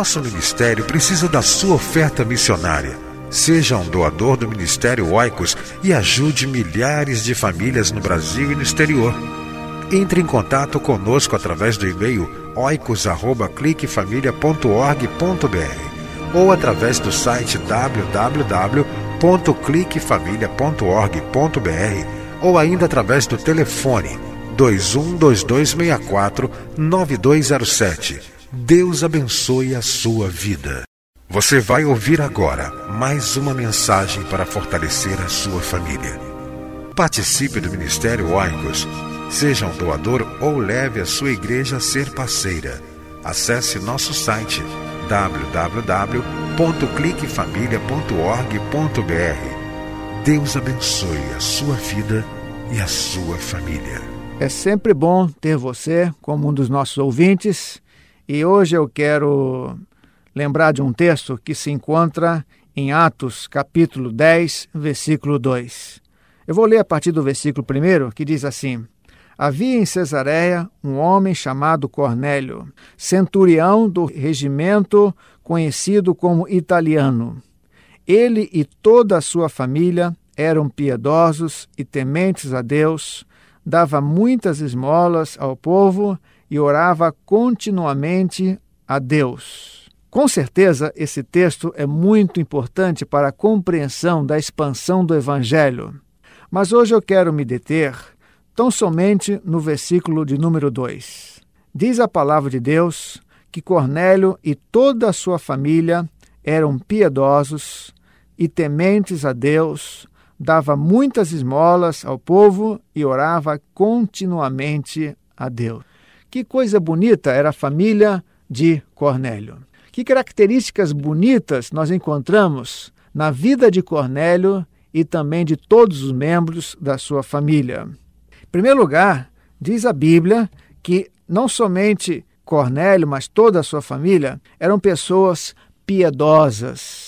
Nosso ministério precisa da sua oferta missionária. Seja um doador do Ministério Oicos e ajude milhares de famílias no Brasil e no exterior. Entre em contato conosco através do e-mail oicos@cliquefamilia.org.br ou através do site www.cliquefamilia.org.br ou ainda através do telefone 212264 9207 Deus abençoe a sua vida. Você vai ouvir agora mais uma mensagem para fortalecer a sua família. Participe do Ministério Oicos. Seja um doador ou leve a sua igreja a ser parceira. Acesse nosso site www.cliquefamilia.org.br. Deus abençoe a sua vida e a sua família. É sempre bom ter você como um dos nossos ouvintes e hoje eu quero lembrar de um texto que se encontra em Atos, capítulo 10, versículo 2. Eu vou ler a partir do versículo 1, que diz assim: Havia em Cesareia um homem chamado Cornélio, centurião do regimento conhecido como italiano. Ele e toda a sua família eram piedosos e tementes a Deus, dava muitas esmolas ao povo e orava continuamente a Deus. Com certeza, esse texto é muito importante para a compreensão da expansão do Evangelho. Mas hoje eu quero me deter tão somente no versículo de número 2. Diz a palavra de Deus que Cornélio e toda a sua família eram piedosos e tementes a Deus, dava muitas esmolas ao povo e orava continuamente a Deus. Que coisa bonita era a família de Cornélio. Que características bonitas nós encontramos na vida de Cornélio e também de todos os membros da sua família. Em primeiro lugar, diz a Bíblia que não somente Cornélio, mas toda a sua família eram pessoas piedosas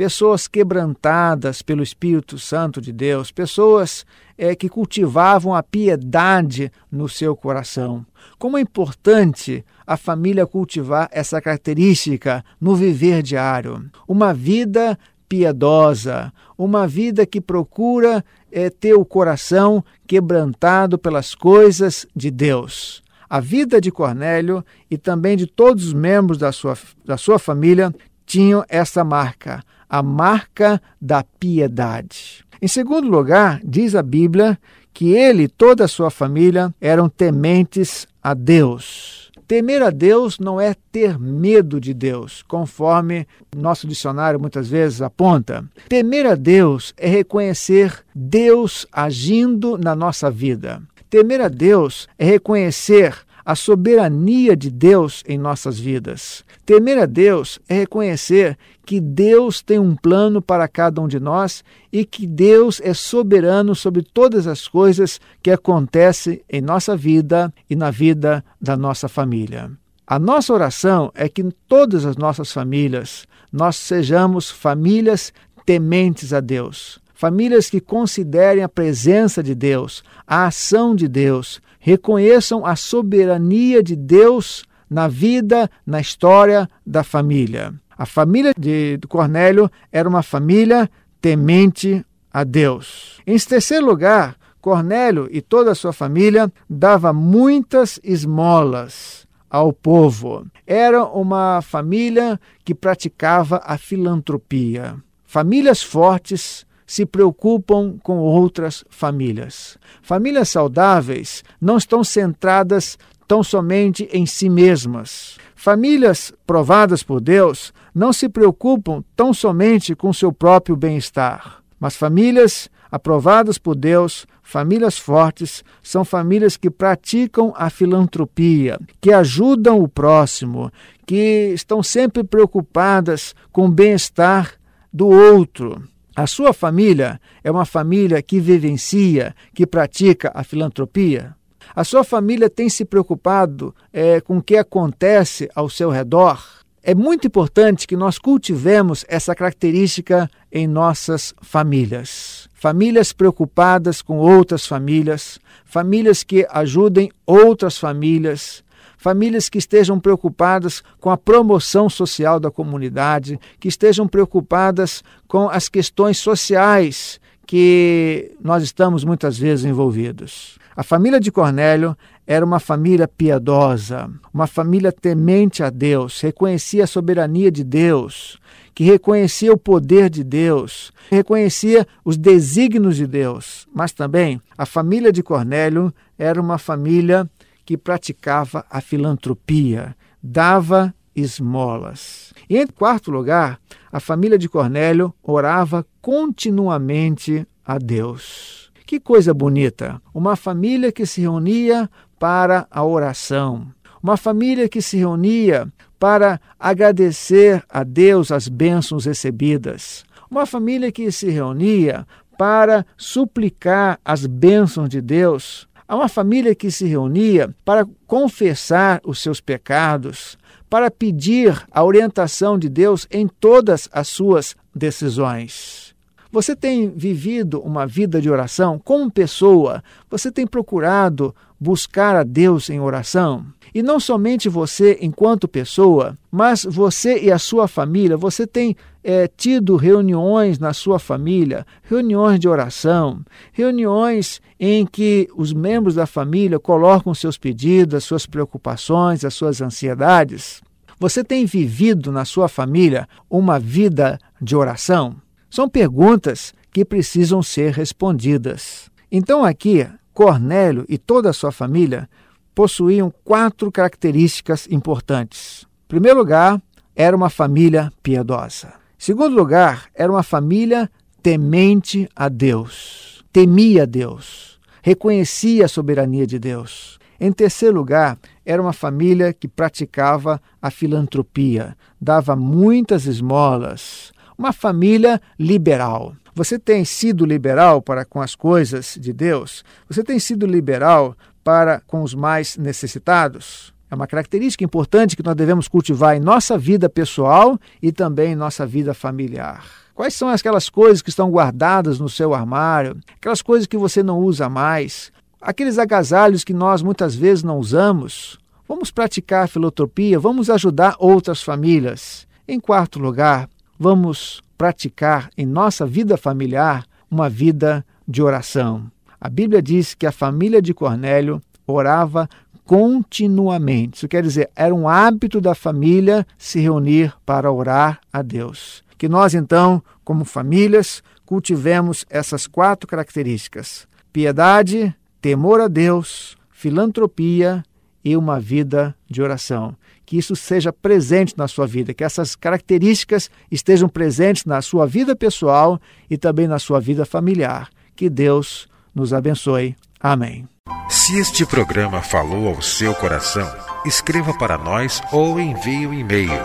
pessoas quebrantadas pelo Espírito Santo de Deus, pessoas é, que cultivavam a piedade no seu coração. Como é importante a família cultivar essa característica no viver diário. Uma vida piedosa, uma vida que procura é, ter o coração quebrantado pelas coisas de Deus. A vida de Cornélio e também de todos os membros da sua, da sua família tinham essa marca, a marca da piedade. Em segundo lugar, diz a Bíblia que ele e toda a sua família eram tementes a Deus. Temer a Deus não é ter medo de Deus, conforme nosso dicionário muitas vezes aponta. Temer a Deus é reconhecer Deus agindo na nossa vida. Temer a Deus é reconhecer a soberania de Deus em nossas vidas. Temer a Deus é reconhecer que Deus tem um plano para cada um de nós e que Deus é soberano sobre todas as coisas que acontecem em nossa vida e na vida da nossa família. A nossa oração é que em todas as nossas famílias nós sejamos famílias tementes a Deus famílias que considerem a presença de Deus, a ação de Deus, reconheçam a soberania de Deus na vida, na história da família. A família de Cornélio era uma família temente a Deus. Em terceiro lugar, Cornélio e toda a sua família dava muitas esmolas ao povo. Era uma família que praticava a filantropia. Famílias fortes se preocupam com outras famílias. Famílias saudáveis não estão centradas tão somente em si mesmas. Famílias provadas por Deus não se preocupam tão somente com seu próprio bem-estar, mas famílias aprovadas por Deus, famílias fortes, são famílias que praticam a filantropia, que ajudam o próximo, que estão sempre preocupadas com o bem-estar do outro. A sua família é uma família que vivencia, que pratica a filantropia? A sua família tem se preocupado é, com o que acontece ao seu redor? É muito importante que nós cultivemos essa característica em nossas famílias. Famílias preocupadas com outras famílias, famílias que ajudem outras famílias, famílias que estejam preocupadas com a promoção social da comunidade, que estejam preocupadas com as questões sociais que nós estamos muitas vezes envolvidos. A família de Cornélio era uma família piedosa, uma família temente a Deus, reconhecia a soberania de Deus, que reconhecia o poder de Deus, reconhecia os desígnios de Deus. Mas também a família de Cornélio era uma família que praticava a filantropia, dava esmolas. E em quarto lugar, a família de Cornélio orava continuamente a Deus. Que coisa bonita! Uma família que se reunia para a oração. Uma família que se reunia para agradecer a Deus as bênçãos recebidas. Uma família que se reunia para suplicar as bênçãos de Deus. Uma família que se reunia para confessar os seus pecados, para pedir a orientação de Deus em todas as suas decisões. Você tem vivido uma vida de oração como pessoa? Você tem procurado buscar a Deus em oração? E não somente você enquanto pessoa, mas você e a sua família, você tem é, tido reuniões na sua família, reuniões de oração, reuniões em que os membros da família colocam seus pedidos, as suas preocupações, as suas ansiedades. Você tem vivido na sua família uma vida de oração? São perguntas que precisam ser respondidas. Então, aqui, Cornélio e toda a sua família possuíam quatro características importantes. Em primeiro lugar, era uma família piedosa. Em segundo lugar, era uma família temente a Deus. Temia Deus. Reconhecia a soberania de Deus. Em terceiro lugar, era uma família que praticava a filantropia, dava muitas esmolas, uma família liberal. Você tem sido liberal para com as coisas de Deus? Você tem sido liberal para com os mais necessitados? É uma característica importante que nós devemos cultivar em nossa vida pessoal e também em nossa vida familiar. Quais são aquelas coisas que estão guardadas no seu armário? Aquelas coisas que você não usa mais? Aqueles agasalhos que nós muitas vezes não usamos? Vamos praticar a filantropia, vamos ajudar outras famílias. Em quarto lugar, vamos praticar em nossa vida familiar uma vida de oração. A Bíblia diz que a família de Cornélio orava continuamente. Isso quer dizer, era um hábito da família se reunir para orar a Deus. Que nós, então, como famílias, cultivemos essas quatro características: piedade, temor a Deus, filantropia e uma vida de oração que isso seja presente na sua vida, que essas características estejam presentes na sua vida pessoal e também na sua vida familiar. Que Deus nos abençoe. Amém. Se este programa falou ao seu coração, escreva para nós ou envie um e-mail.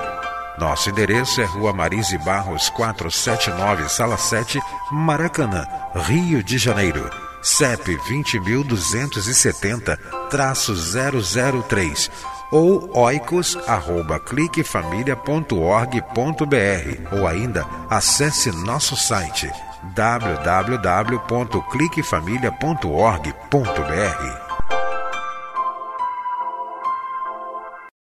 Nosso endereço é Rua Marise Barros 479, Sala 7, Maracanã, Rio de Janeiro. CEP 20.270-003 ou oicos@cliquefamilia.org.br ou ainda acesse nosso site www.cliquefamilia.org.br.